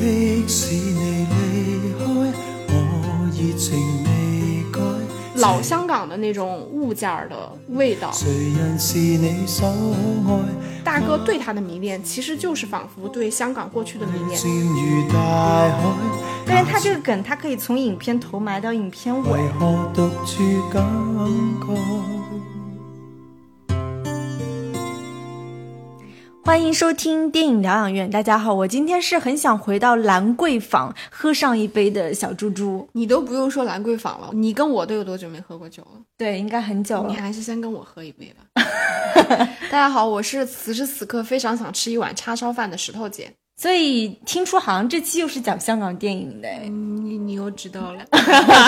即使你离开，我热情未改。老香港的那种物件的味道。谁人是你所爱？大哥对他的迷恋，其实就是仿佛对香港过去的迷恋。但是他这个梗，他可以从影片头埋到影片尾为。何独处感慨？欢迎收听电影疗养院，大家好，我今天是很想回到兰桂坊喝上一杯的小猪猪。你都不用说兰桂坊了，你跟我都有多久没喝过酒了？对，应该很久了你。还是先跟我喝一杯吧。大家好，我是此时此刻非常想吃一碗叉烧饭的石头姐。所以听说好像这期又是讲香港电影的，哎你你又知道了，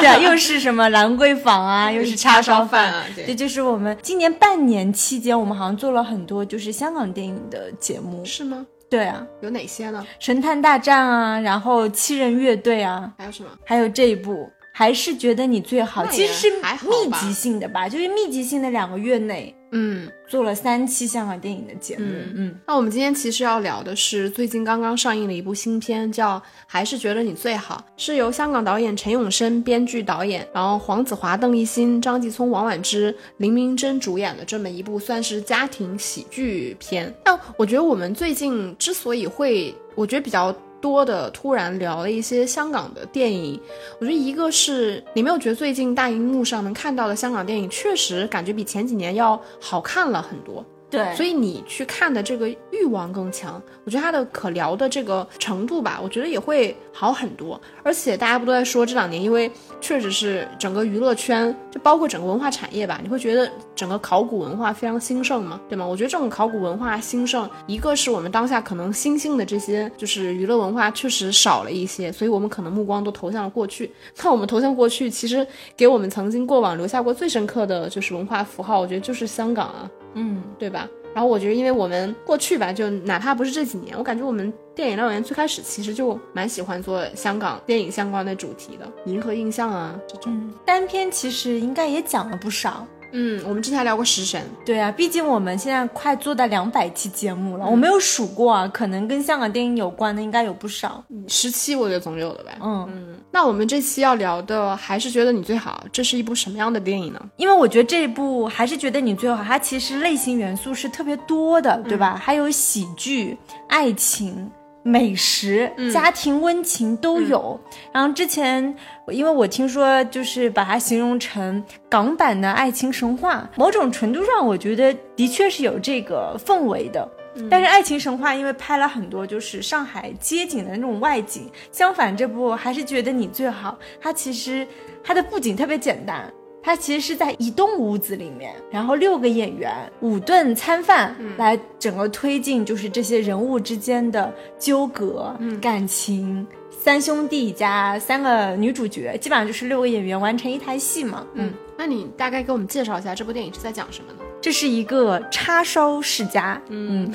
对啊，又是什么兰桂坊啊，又是叉烧饭啊对。这就是我们今年半年期间，我们好像做了很多就是香港电影的节目。是吗？对啊，有哪些呢？神探大战啊，然后七人乐队啊，还有什么？还有这一部，还是觉得你最好，其实是密集性的吧，就是密集性的两个月内嗯，做了三期香港电影的节目。嗯嗯，那我们今天其实要聊的是最近刚刚上映的一部新片，叫《还是觉得你最好》，是由香港导演陈永生编剧导演，然后黄子华、邓丽欣、张继聪、王婉之、林明珍主演的这么一部算是家庭喜剧片。但我觉得我们最近之所以会，我觉得比较。多的突然聊了一些香港的电影，我觉得一个是你没有觉得最近大荧幕上能看到的香港电影确实感觉比前几年要好看了很多。对，所以你去看的这个欲望更强，我觉得它的可聊的这个程度吧，我觉得也会好很多。而且大家不都在说这两年，因为确实是整个娱乐圈，就包括整个文化产业吧，你会觉得整个考古文化非常兴盛嘛，对吗？我觉得这种考古文化兴盛，一个是我们当下可能新兴的这些就是娱乐文化确实少了一些，所以我们可能目光都投向了过去。那我们投向过去，其实给我们曾经过往留下过最深刻的就是文化符号，我觉得就是香港啊。嗯，对吧？然后我觉得，因为我们过去吧，就哪怕不是这几年，我感觉我们电影乐园最开始其实就蛮喜欢做香港电影相关的主题的，银河印象啊这种。嗯，单片其实应该也讲了不少。嗯，我们之前还聊过食神，对啊，毕竟我们现在快做到两百期节目嗯了，我没有数过啊，可能跟香港电影有关的应该有不少。十期我觉得总有的呗。嗯，嗯，那我们这期要聊的还是觉得你最好，这是一部什么样的电影呢？因为我觉得这一部还是觉得你最好，它其实类型元素是特别多的，对吧？还有喜剧、爱情。美食、家庭温情都有。然后之前，因为我听说，就是把它形容成港版的爱情神话，某种程度上，我觉得的确是有这个氛围的。但是《爱情神话》因为拍了很多就是上海街景的那种外景，相反这部还是觉得你最好。它其实它的布景特别简单，它其实是在一栋屋子里面，然后六个演员五顿餐饭来整个推进，就是这些人物之间的纠葛、感情。三兄弟加三个女主角，基本上就是六个演员完成一台戏嘛。嗯，那你大概给我们介绍一下这部电影是在讲什么呢？这是一个叉烧世家，嗯，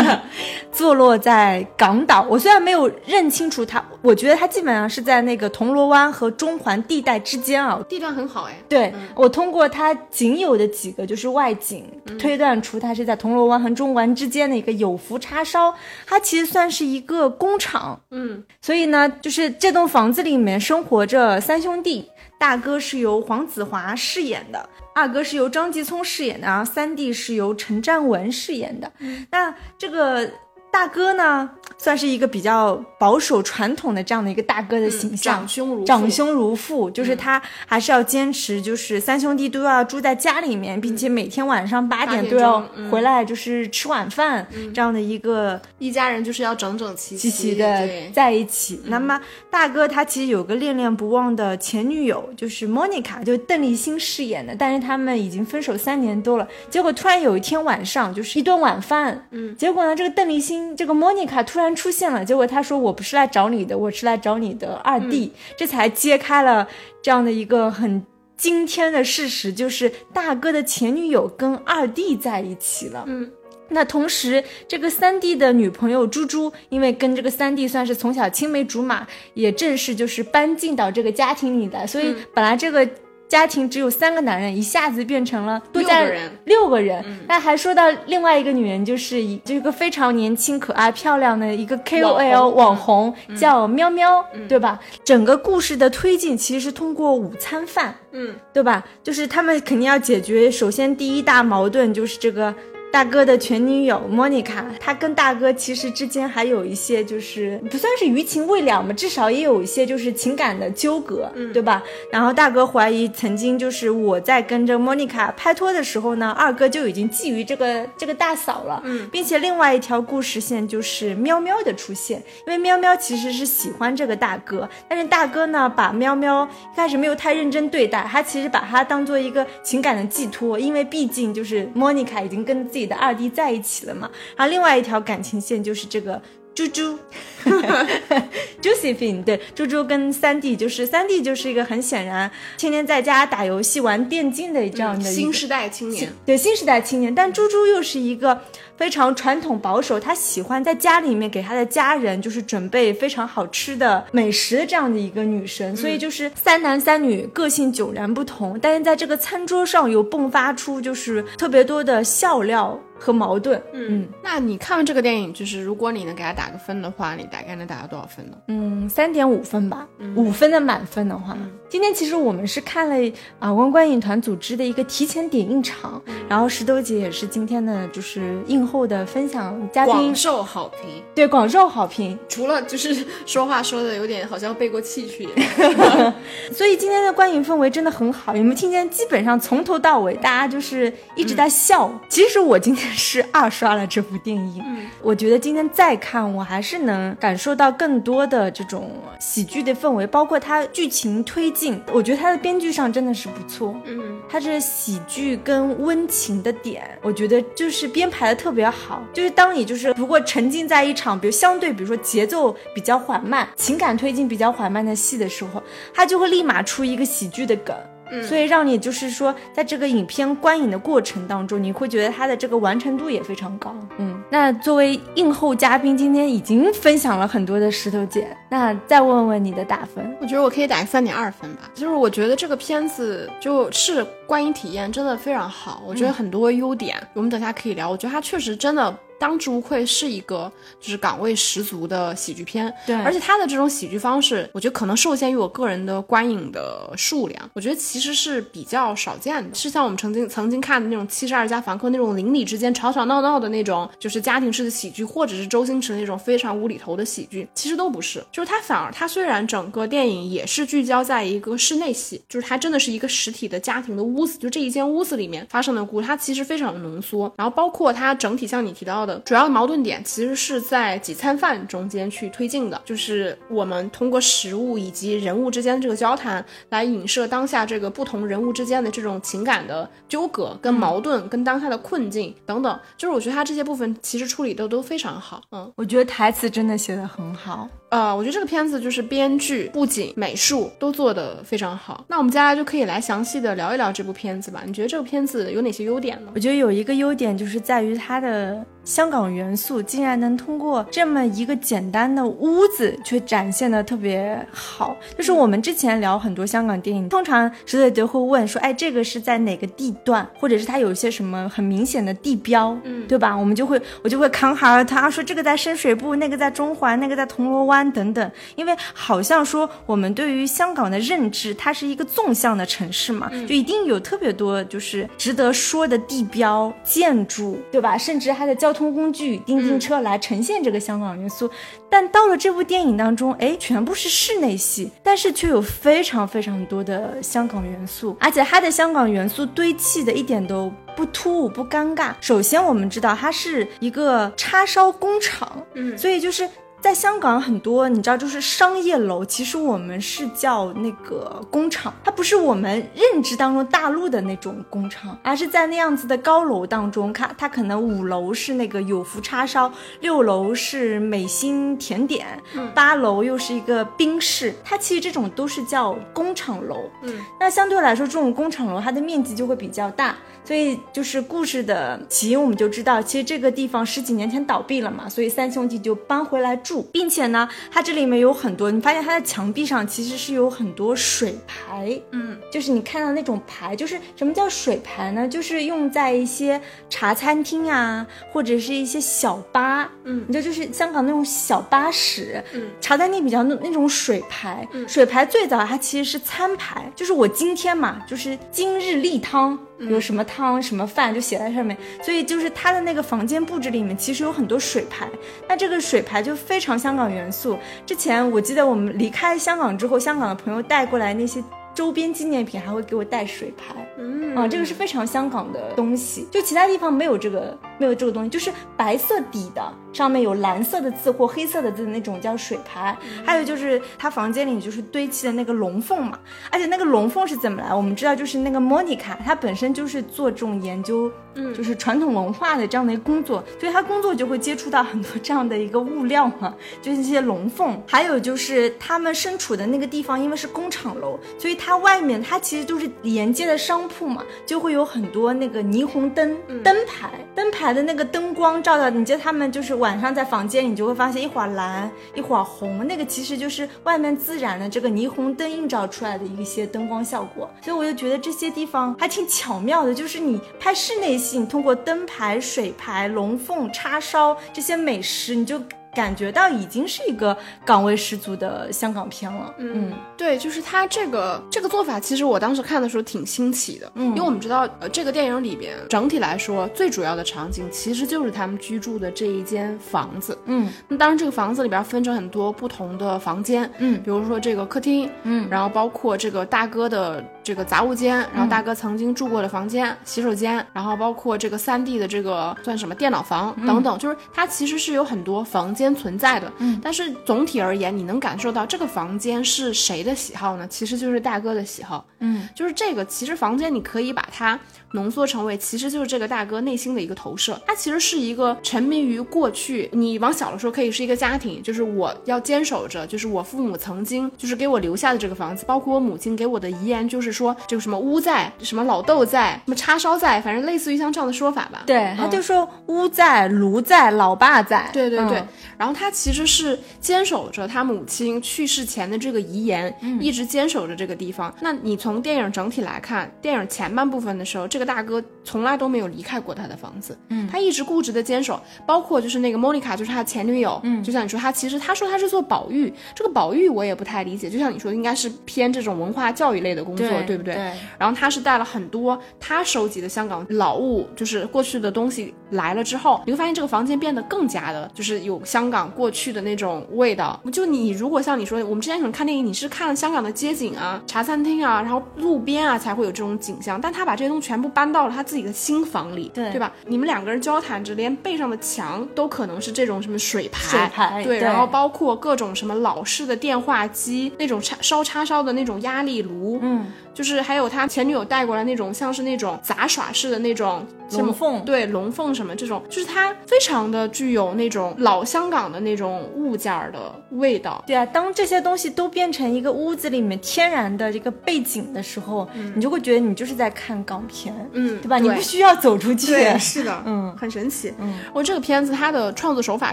坐落在港岛。我虽然没有认清楚它，我觉得它基本上是在那个铜锣湾和中环地带之间啊。地段很好哎。对、我通过它仅有的几个就是外景、推断出它是在铜锣湾和中环之间的一个有福叉烧，它其实算是一个工厂。嗯所以呢，就是这栋房子里面生活着三兄弟，大哥是由黄子华饰演的，二哥是由张继聪饰演的，然后三弟是由陈占文饰演的。那这个大哥呢，算是一个比较保守传统的这样的一个大哥的形象，长兄如父。长兄如父，就是他还是要坚持，就是三兄弟都要住在家里面，并且每天晚上八点点都要回来，就是吃晚饭、这样的一个一家人就是要整整齐齐齐的在一起。那么大哥他其实有个恋恋不忘的前女友，就是 Monica，就邓丽欣饰演的，但是他们已经分手三年多了。结果突然有一天晚上，就是一顿晚饭，嗯，结果呢，这个邓丽欣这个 Monica 突然出现了，结果他说我不是来找你的，我是来找你的二弟，这才揭开了这样的一个很。惊天的事实就是，大哥的前女友跟二弟在一起了。嗯，那同时，这个三弟的女朋友猪猪，因为跟这个三弟算是从小青梅竹马，也正式就是搬进到这个家庭里来，所以本来这个家庭只有三个男人，一下子变成了多加六个人六个人。那还说到另外一个女人，就是一这个非常年轻、可爱、漂亮的一个 KOL 网红，叫喵喵，对吧？整个故事的推进其实是通过午餐饭，嗯，对吧？就是他们肯定要解决，首先第一大矛盾就是这个。大哥的前女友莫妮卡，她跟大哥其实之间还有一些就是不算是余情未了嘛，至少也有一些就是情感的纠葛，对吧？然后大哥怀疑曾经就是我在跟着莫妮卡拍拖的时候呢，二哥就已经觊觎这个这个大嫂了，嗯。并且另外一条故事线就是喵喵的出现，因为喵喵其实是喜欢这个大哥，但是大哥呢把喵喵一开始没有太认真对待，他其实把他当做一个情感的寄托，因为毕竟就是莫妮卡已经跟自己你的二弟在一起了嘛。然后另外一条感情线就是这个。猪猪，Josephine，对，猪猪跟三弟就是三弟就是一个很显然天天在家打游戏玩电竞的这样的新时代青年，对新时代青年，但猪猪又是一个非常传统保守，他喜欢在家里面给他的家人就是准备非常好吃的美食的这样的一个女生，所以就是三男三女个性迥然不同，但是在这个餐桌上有迸发出就是特别多的笑料和矛盾。嗯，那你看完这个电影，就是如果你能给他打个分的话，你大概能打到多少分呢？嗯，三点五分吧，五分的满分的话，今天其实我们是看了啊观观影团组织的一个提前点映场，然后石头姐也是今天的就是映后的分享嘉宾。广，受好评，对广受好评，除了就是说话说的有点好像背过气去。一样，所以今天的观影氛围真的很好，有没有听见？基本上从头到尾大家就是一直在笑。其实我今天是二刷了这部电影，我觉得今天再看，我还是能感受到更多的这种喜剧的氛围，包括它剧情推进，我觉得它的编剧上真的是不错。嗯，它这喜剧跟温情的点，我觉得就是编排的特别好。就是当你就是如果沉浸在一场，比如相对比如说节奏比较缓慢、情感推进比较缓慢的戏的时候，它就会立马出一个喜剧的梗。所以让你就是说，在这个影片观影的过程当中，你会觉得它的这个完成度也非常高。嗯，那作为映后嘉宾，今天已经分享了很多的石头姐，那再问问你的打分。我觉得我可以打个三点二分吧。就是我觉得这个片子就是观影体验真的非常好，我觉得很多优点，我们等下可以聊。我觉得它确实真的。当之无愧是一个就是岗位十足的喜剧片，对而且它的这种喜剧方式，我觉得可能受限于我个人的观影的数量，我觉得其实是比较少见的，是像我们曾经曾经看的那种《七十二家房客》那种邻里之间吵吵闹闹的那种，就是家庭式的喜剧，或者是周星驰那种非常无厘头的喜剧，其实都不是，就是它反而它虽然整个电影也是聚焦在一个室内戏，就是它真的是一个实体的家庭的屋子，就这一间屋子里面发生的故事，它其实非常的浓缩，然后包括它整体像你提到的。主要的矛盾点其实是在几餐饭中间去推进的，就是我们通过食物以及人物之间的这个交谈，来影射当下这个不同人物之间的这种情感的纠葛、跟矛盾、跟当下的困境等等。就是我觉得它这些部分其实处理的都非常好，嗯。我觉得台词真的写的很好。呃，我觉得这个片子就是编剧、布景、美术都做得非常好。那我们接下来就可以来详细的聊一聊这部片子吧。你觉得这个片子有哪些优点呢？我觉得有一个优点就是在于它的香港元素竟然能通过这么一个简单的屋子，却展现的特别好。就是我们之前聊很多香港电影，通常石头姐会问说，哎，这个是在哪个地段，或者是它有一些什么很明显的地标，嗯对吧？我们就会我就会扛哈儿他说这个在深水埗，那个在中环，那个在铜锣湾等等，因为好像说我们对于香港的认知，它是一个纵向的城市嘛，就一定有特别多就是值得说的地标、建筑，对吧？甚至它的交通工具、叮叮车来呈现这个香港元素。但到了这部电影当中，哎，全部是室内戏，但是却有非常非常多的香港元素，而且它的香港元素堆砌的一点都不突兀、不尴尬。首先，我们知道它是一个叉烧工厂，嗯所以就是。在香港很多，你知道，就是商业楼，其实我们是叫那个工厂，它不是我们认知当中大陆的那种工厂，而是在那样子的高楼当中，它它可能五楼是那个有福叉烧，六楼是美心甜点，八楼又是一个冰室，它其实这种都是叫工厂楼。嗯，那相对来说，这种工厂楼它的面积就会比较大，所以就是故事的起因我们就知道，其实这个地方十几年前倒闭了嘛，所以三兄弟就搬回来住。并且呢，它这里面有很多，你发现它的墙壁上其实是有很多水牌，嗯，就是你看到那种牌，就是什么叫水牌呢？就是用在一些茶餐厅啊，或者是一些小巴，嗯。你知道，就是香港那种小巴士，嗯，茶餐厅比较那那种水牌，嗯。水牌最早它其实是餐牌，就是我今天嘛，就是今日例汤。有什么汤什么饭就写在上面，所以就是他的那个房间布置里面其实有很多水牌，那这个水牌就非常香港元素。之前我记得我们离开香港之后，香港的朋友带过来那些周边纪念品，还会给我带水牌。嗯啊，这个是非常香港的东西，就其他地方没有这个没有这个东西，就是白色底的，上面有蓝色的字或黑色的字的那种叫水牌。还有就是他房间里就是堆砌的那个龙凤嘛，而且那个龙凤是怎么来？我们知道就是那个莫妮卡，她本身就是做这种研究，嗯就是传统文化的这样的一个工作，所以他工作就会接触到很多这样的一个物料嘛，就是一些龙凤。还有就是他们身处的那个地方，因为是工厂楼，所以它外面它其实都是连接的商铺嘛，就会有很多那个霓虹灯、灯牌，灯牌的那个灯光照到你，记得他们就是晚上在房间里，你就会发现一会儿蓝，一会儿红，那个其实就是外面自然的这个霓虹灯映照出来的一些灯光效果。所以我就觉得这些地方还挺巧妙的，就是你拍室内通过灯牌、水牌、龙凤、叉烧这些美食，你就。感觉到已经是一个港味十足的香港片了，嗯对，就是他这个这个做法，其实我当时看的时候挺新奇的，嗯。因为我们知道，呃，这个电影里边整体来说最主要的场景其实就是他们居住的这一间房子。嗯。那当然，这个房子里边分成很多不同的房间，嗯。比如说这个客厅，嗯。然后包括这个大哥的这个杂物间，然后大哥曾经住过的房间、洗手间，然后包括这个三 D 的这个算什么电脑房等等，就是它其实是有很多房间存在的。嗯，但是总体而言，你能感受到这个房间是谁的喜好呢？其实就是大哥的喜好。嗯就是这个，其实房间你可以把它浓缩成为，其实就是这个大哥内心的一个投射。他其实是一个沉迷于过去，你往小了说可以是一个家庭，就是我要坚守着，就是我父母曾经就是给我留下的这个房子，包括我母亲给我的遗言，就是说这个什么屋在，什么老豆在，什么叉烧在，反正类似于像这样的说法吧。对，他嗯就说屋在、炉在、老爸在，对对对，嗯然后他其实是坚守着他母亲去世前的这个遗言，一直坚守着这个地方。那你从电影整体来看，电影前半部分的时候，这个大哥从来都没有离开过他的房子，嗯，他一直固执的坚守，包括就是那个莫妮卡，就是他前女友，嗯，就像你说，他其实他说他是做保育，这个保育我也不太理解，就像你说，应该是偏这种文化教育类的工作，对不对？对。然后他是带了很多他收集的香港老物，就是过去的东西来了之后，你会发现这个房间变得更加的，就是有香港过去的那种味道。就你如果像你说，我们之前可能看电影，你是看了香港的街景啊、茶餐厅啊，然后路边啊才会有这种景象，但他把这些东西全部搬到了他自己的新房里，对对吧？你们两个人交谈着，连背上的墙都可能是这种什么水牌，水牌对，对然后包括各种什么老式的电话机，那种叉烧叉烧的那种压力炉，嗯，就是还有他前女友带过来那种像是那种杂耍式的那种龙凤对龙凤什么这种，就是它非常的具有那种老香港的那种物件儿的味道。对啊，当这些东西都变成一个屋子里面天然的这个背景的时候，你就会觉得你就是在看港片，嗯对吧？你不需要走出去，是的，嗯很神奇。嗯，我这个片子它的创作手法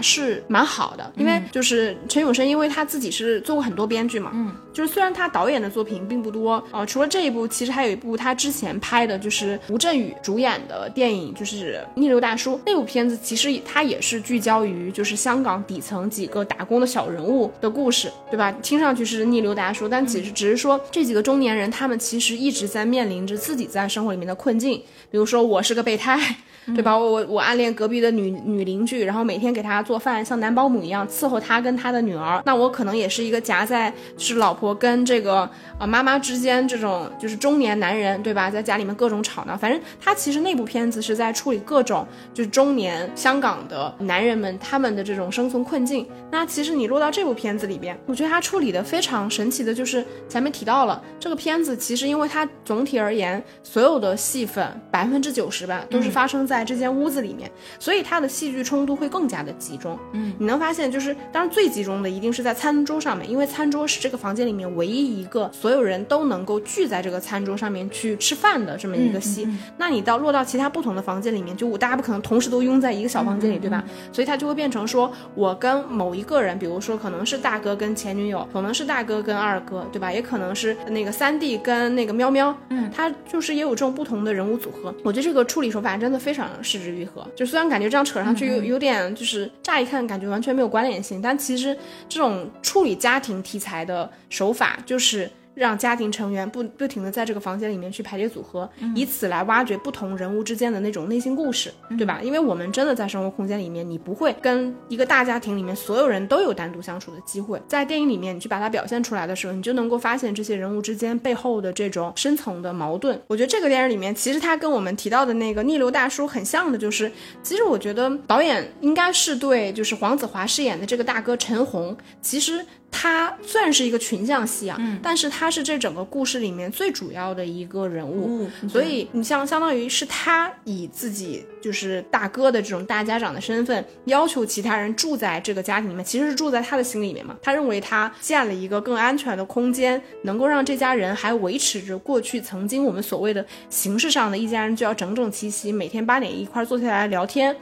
是蛮好的，因为就是陈永生，因为他自己是做过很多编剧嘛，嗯，就是虽然他导演的作品并不多，呃，除了这一部，其实还有一部他之前拍的，就是吴镇宇主演的电影，就是《逆流大叔》那部片子，其实它也是聚焦于就是香港底层几个打工的小人物的故事，对吧？听上去是逆流大叔，但其实只是说这几个中年人，他们其实一直在面临着自己在生活里面的困境，比如说我是个备胎。对吧？我我我暗恋隔壁的女女邻居，然后每天给她做饭，像男保姆一样伺候她跟她的女儿。那我可能也是一个夹在就是老婆跟这个呃妈妈之间这种就是中年男人，对吧？在家里面各种吵闹。反正他其实那部片子是在处理各种就是中年香港的男人们他们的这种生存困境。那其实你落到这部片子里边，我觉得他处理的非常神奇的，就是前面提到了这个片子，其实因为它总体而言，所有的戏份百分之九十吧都是发生在在这间屋子里面，所以它的戏剧冲突会更加的集中。嗯，你能发现，就是当然最集中的一定是在餐桌上面，因为餐桌是这个房间里面唯一一个所有人都能够聚在这个餐桌上面去吃饭的这么一个戏。那你到落到其他不同的房间里面，就大家不可能同时都拥在一个小房间里，对吧？所以它就会变成说，我跟某一个人，比如说可能是大哥跟前女友，可能是大哥跟二哥，对吧？也可能是那个三弟跟那个喵喵，嗯，他就是也有这种不同的人物组合。我觉得这个处理手法真的非常失之愈合。就虽然感觉这样扯上去有有点就是乍一看感觉完全没有关联性，但其实这种处理家庭题材的手法就是。让家庭成员不不停的在这个房间里面去排列组合，以此来挖掘不同人物之间的那种内心故事，对吧？因为我们真的在生活空间里面，你不会跟一个大家庭里面所有人都有单独相处的机会。在电影里面，你去把它表现出来的时候，你就能够发现这些人物之间背后的这种深层的矛盾。我觉得这个电影里面，其实它跟我们提到的那个逆流大叔很像的，就是其实我觉得导演应该是对就是黄子华饰演的这个大哥陈红，其实。他虽然是一个群像戏啊，但是他是这整个故事里面最主要的一个人物，所以你像相当于是他以自己就是大哥的这种大家长的身份，要求其他人住在这个家庭里面，其实是住在他的心里面嘛。他认为他建了一个更安全的空间，能够让这家人还维持着过去曾经我们所谓的形式上的一家人就要整整齐齐，每天八点一块坐下来聊天。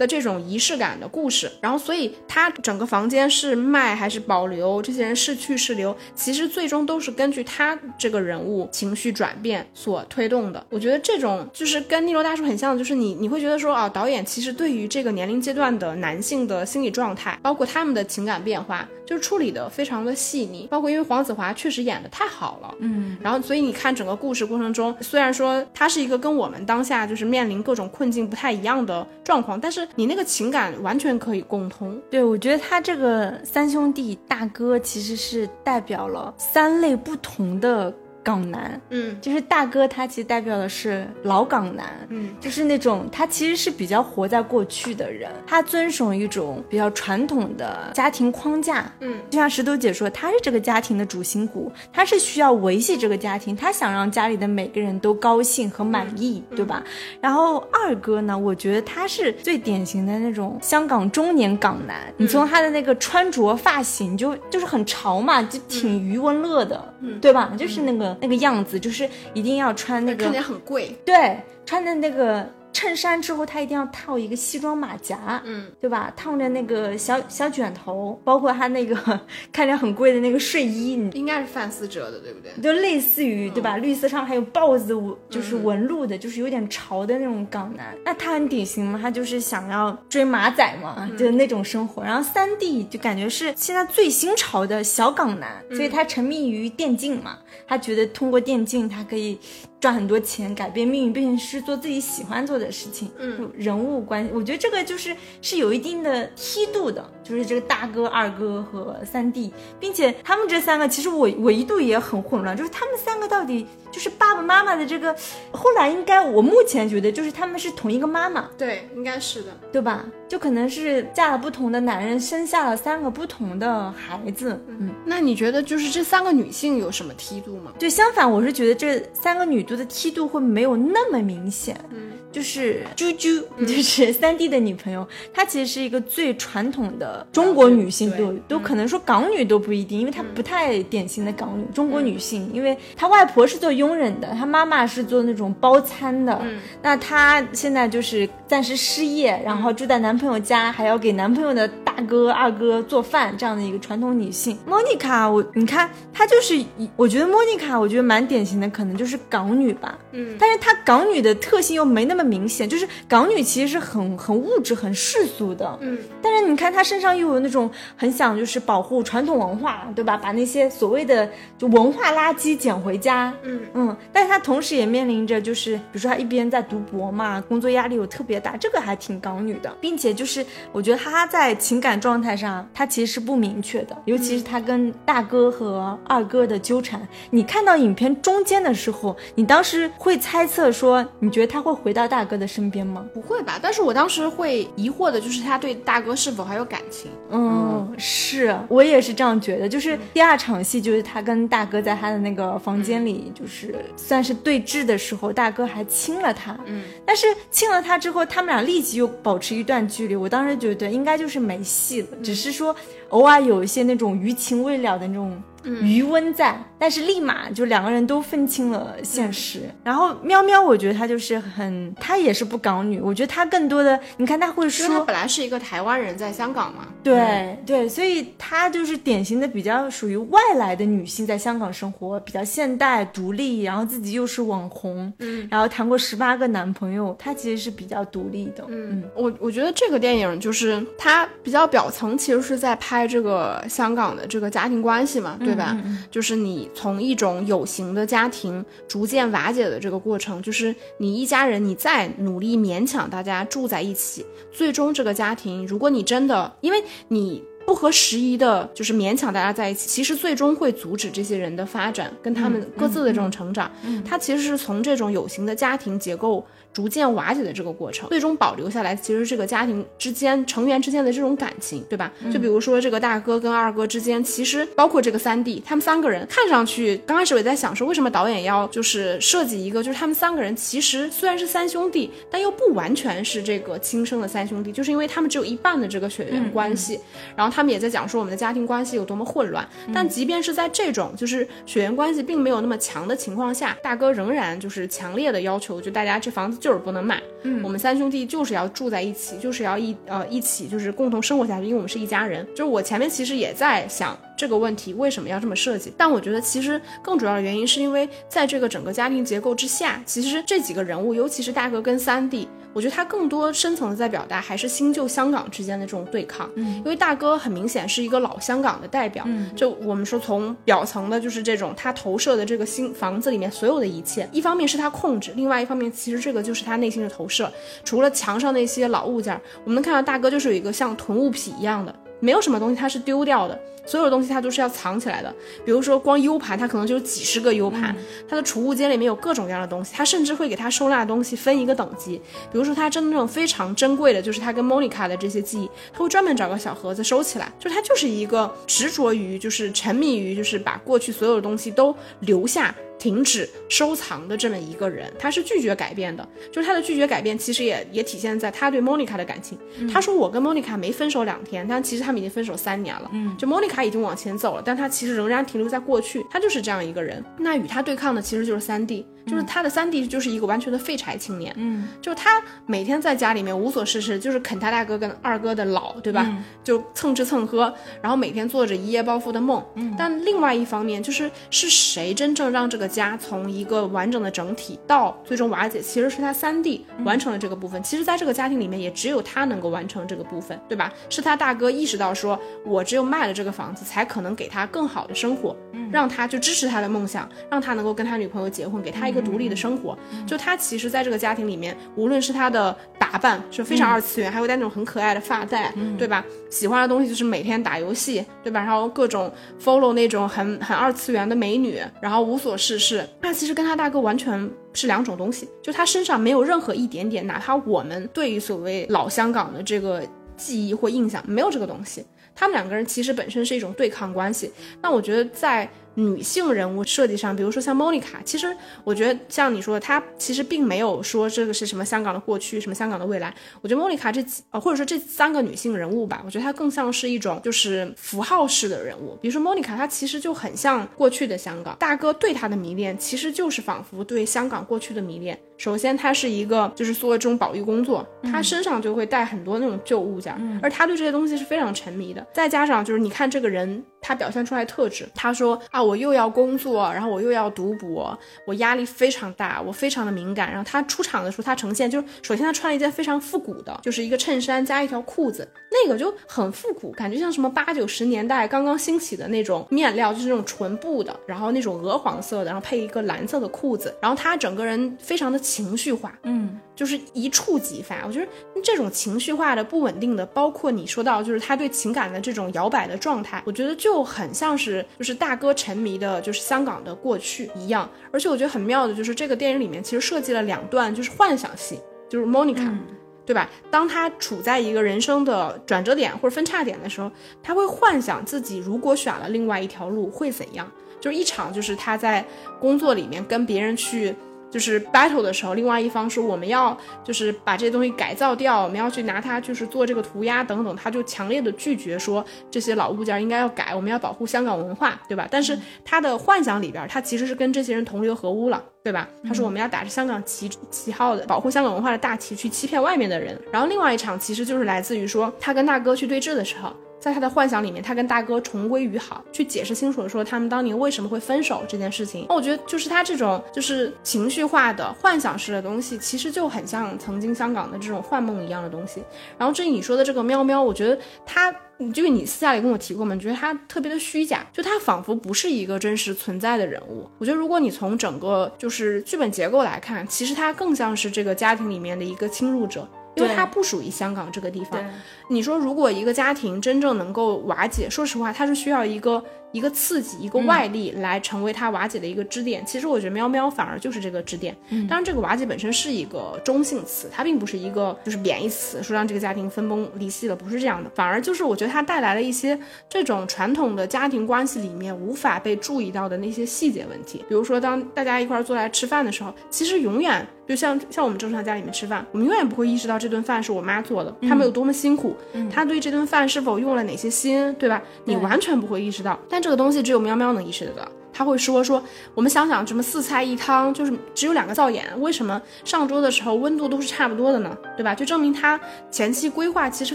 的这种仪式感的故事，然后所以他整个房间是卖还是保留，这些人是去是留，其实最终都是根据他这个人物情绪转变所推动的。我觉得这种就是跟逆流大叔很像，就是你你会觉得说啊，导演其实对于这个年龄阶段的男性的心理状态，包括他们的情感变化，就处理的非常的细腻。包括因为黄子华确实演的太好了，嗯，然后所以你看整个故事过程中，虽然说他是一个跟我们当下就是面临各种困境不太一样的状况，但是。你那个情感完全可以共通，对我觉得他这个三兄弟大哥其实是代表了三类不同的。港男，嗯，就是大哥，他其实代表的是老港男，嗯，就是那种他其实是比较活在过去的人，他遵守一种比较传统的家庭框架，嗯，就像石头姐说，他是这个家庭的主心骨，他是需要维系这个家庭，他想让家里的每个人都高兴和满意，对吧？然后二哥呢，我觉得他是最典型的那种香港中年港男，你从他的那个穿着、发型就就是很潮嘛，就挺余文乐的，嗯，对吧？就是那个。那个样子就是一定要穿那个，看起来很贵。对，穿的那个。衬衫之后，他一定要套一个西装马甲，嗯，对吧？烫着那个小小卷头，包括他那个 看着很贵的那个睡衣，应该是范思哲的，对不对？就类似于，对吧？绿色上还有豹子纹，就是纹路的，就是有点潮的那种港男。那他很典型嘛，他就是想要追马仔嘛，就那种生活。然后三弟就感觉是现在最新潮的小港男，所以他沉迷于电竞嘛，他觉得通过电竞他可以。赚很多钱，改变命运，并且是做自己喜欢做的事情。嗯，人物关系，我觉得这个就是是有一定的梯度的，就是这个大哥、二哥和三弟，并且他们这三个其实我我一度也很混乱，就是他们三个到底。就是爸爸妈妈的这个，后来应该我目前觉得就是他们是同一个妈妈，对，应该是的，对吧？就可能是嫁了不同的男人，生下了三个不同的孩子。嗯，那你觉得就是这三个女性有什么梯度吗？对相反，我是觉得这三个女度的梯度会没有那么明显。嗯。就是啾啾，就是三弟的女朋友，她其实是一个最传统的中国女性，都都可能说港女都不一定，因为她不太典型的港女。中国女性，因为她外婆是做佣人的，她妈妈是做那种包餐的，那她现在就是暂时失业，然后住在男朋友家，还要给男朋友的大哥、二哥做饭，这样的一个传统女性。莫妮卡，我你看她就是，我觉得莫妮卡，我觉得蛮典型的，可能就是港女吧。嗯，但是她港女的特性又没那么。明显就是港女其实是很很物质、很世俗的，嗯，但是你看她身上又有那种很想就是保护传统文化，对吧？把那些所谓的就文化垃圾捡回家，嗯嗯，但是她同时也面临着就是比如说她一边在读博嘛，工作压力又特别大，这个还挺港女的，并且就是我觉得他在情情感状态上，他其实是不明确的，尤其是他跟大哥和二哥的纠缠。你看到影片中间的时候，你当时会猜测说，你觉得他会回到大哥的身边吗？不会吧？但是我当时会疑惑的就是他对大哥是否还有感情。嗯，是我也是这样觉得。就是第二场戏，就是他跟大哥在他的那个房间里，就是算是对峙的时候，大哥还亲了他。嗯，但是亲了他之后，他们俩立即又保持一段距离。我当时觉得应该就是没戏了，只是说偶尔有一些那种余情未了的那种。余温在，但是立马就两个人都分清了现实。然后喵喵，我觉得她就是很，她也是不港女。我觉得她更多的，你看她会说，她本来是一个台湾人，在香港嘛。对对，所以她就是典型的比较属于外来的女性，在香港生活，比较现代独立，然后自己又是网红，嗯，然后谈过十八个男朋友，她其实是比较独立的。嗯，我我觉得这个电影就是它比较表层，其实是在拍这个香港的这个家庭关系嘛。对吧？就是你从一种有形的家庭逐渐瓦解的这个过程，就是你一家人，你再努力勉强大家住在一起，最终这个家庭，如果你真的因为你不合时宜的，就是勉强大家在一起，其实最终会阻止这些人的发展，跟他们各自的这种成长。嗯它其实是从这种有形的家庭结构。逐渐瓦解的这个过程，最终保留下来，其实这个家庭之间成员之间的这种感情，对吧？就比如说这个大哥跟二哥之间，其实包括这个三弟，他们三个人看上去，刚开始我也在想说，为什么导演要就是设计一个，就是他们三个人其实虽然是三兄弟，但又不完全是这个亲生的三兄弟，就是因为他们只有一半的这个血缘关系。然后他们也在讲说我们的家庭关系有多么混乱，但即便是在这种就是血缘关系并没有那么强的情况下，大哥仍然就是强烈的要求，就大家这房子。就是不能卖，嗯，我们三兄弟就是要住在一起，就是要一呃一起就是共同生活下去，因为我们是一家人。就是我前面其实也在想这个问题为什么要这么设计，但我觉得其实更主要的原因是因为在这个整个家庭结构之下，其实这几个人物，尤其是大哥跟三弟。我觉得他更多深层的在表达还是新旧香港之间的这种对抗，嗯，因为大哥很明显是一个老香港的代表，嗯，就我们说从表层的就是这种他投射的这个新房子里面所有的一切，一方面是他控制，另外一方面其实这个就是他内心的投射。除了墙上那些老物件，我们能看到大哥就是有一个像囤物癖一样的，没有什么东西他是丢掉的。所有的东西它都是要藏起来的，比如说光 U 盘，它可能就有几十个 U 盘，它的储物间里面有各种各样的东西，它甚至会给它收纳的东西分一个等级，比如说它真的那种非常珍贵的，就是它跟 Monica 的这些记忆，他会专门找个小盒子收起来，就他就是一个执着于，就是沉迷于，就是把过去所有的东西都留下。停止收藏的这么一个人，他是拒绝改变的。就是他的拒绝改变，其实也也体现在他对 Monica 的感情。他说：“我跟 Monica 没分手两天，但其实他们已经分手三年了。嗯，就 Monica 已经往前走了，但他其实仍然停留在过去。他就是这样一个人。那与他对抗的其实就是三弟。”就是他的三弟就是一个完全的废柴青年，嗯，就他每天在家里面无所事事，就是啃他大哥跟二哥的老，对吧？就蹭吃蹭喝，然后每天做着一夜暴富的梦。嗯，但另外一方面，就是是谁真正让这个家从一个完整的整体到最终瓦解，其实是他三弟完成了这个部分。其实，在这个家庭里面，也只有他能够完成这个部分，对吧？是他大哥意识到说，我只有卖了这个房子，才可能给他更好的生活，让他就支持他的梦想，让他能够跟他女朋友结婚，给他。一个独立的生活，就他其实在这个家庭里面，无论是他的打扮是非常二次元，还会戴那种很可爱的发带，对吧？喜欢的东西就是每天打游戏，对吧？然后各种 follow 那种很很二次元的美女，然后无所事事。那其实跟他大哥完全是两种东西，就他身上没有任何一点点，哪怕我们对于所谓老香港的这个记忆或印象没有这个东西。他们两个人其实本身是一种对抗关系。那我觉得在。女性人物设计上，比如说像 Monica，，其实我觉得像你说的，她其实并没有说这个是什么香港的过去，什么香港的未来。我觉得 Monica 这呃或者说这三个女性人物吧，我觉得她更像是一种就是符号式的人物。比如说 Monica，，她其实就很像过去的香港。大哥对她的迷恋，其实就是仿佛对香港过去的迷恋。首先，他是一个就是做这种保育工作，他身上就会带很多那种旧物件，而他对这些东西是非常沉迷的。再加上就是你看这个人，他表现出来特质，他说啊。啊，我又要工作，然后我又要读博，我压力非常大，我非常的敏感。然后他出场的时候，他呈现就是，首先他穿了一件非常复古的，就是一个衬衫加一条裤子，那个就很复古，感觉像什么八九十年代刚刚兴起的那种面料，就是那种纯布的，然后那种鹅黄色的，然后配一个蓝色的裤子，然后他整个人非常的情绪化，嗯，就是一触即发。我觉得这种情绪化的不稳定的，包括你说到就是他对情感的这种摇摆的状态，我觉得就很像是就是大哥沉迷的，就是香港的过去一样。而且我觉得很妙的就是这个电影里面其实设计了两段就是幻想戏，就是 Monica，、对吧？当他处在一个人生的转折点或者分叉点的时候，他会幻想自己如果选了另外一条路会怎样。就是一场就是他在工作里面跟别人去。就是 battle 的时候，另外一方说我们要就是把这些东西改造掉，我们要去拿它就是做这个涂鸦等等，他就强烈的拒绝说这些老物件应该要改，我们要保护香港文化，对吧？但是他的幻想里边，他其实是跟这些人同流合污了，对吧？他说我们要打着香港旗旗号的保护香港文化的大旗去欺骗外面的人。然后另外一场其实就是来自于说他跟大哥去对峙的时候。在他的幻想里面，他跟大哥重归于好，去解释清楚了说他们当年为什么会分手这件事情。那我觉得就是他这种就是情绪化的幻想式的东西，其实就很像曾经香港的这种幻梦一样的东西。然后至于你说的这个喵喵，我觉得他。就是你私下里跟我提过嘛，你觉得他特别的虚假，就他仿佛不是一个真实存在的人物。我觉得如果你从整个就是剧本结构来看，其实他更像是这个家庭里面的一个侵入者。因为他不属于香港这个地方对。你说，如果一个家庭真正能够瓦解，说实话，它是需要一个一个刺激、一个外力来成为它瓦解的一个支点。其实我觉得喵喵反而就是这个支点。当然，这个瓦解本身是一个中性词，它并不是一个就是贬义词，说让这个家庭分崩离析了，不是这样的。反而就是我觉得它带来了一些这种传统的家庭关系里面无法被注意到的那些细节问题。比如说，当大家一块儿坐来吃饭的时候，其实永远就像像我们正常家里面吃饭，我们永远不会意识到这顿饭是我妈做的，他们有多么辛苦，她对这顿饭是否用了哪些心，对吧？你完全不会意识到，但这个东西只有喵喵能意识得到。他会说说，我们想想，什么四菜一汤，就是只有两个灶眼，为什么上桌的时候温度都是差不多的呢？对吧？就证明他前期规划其实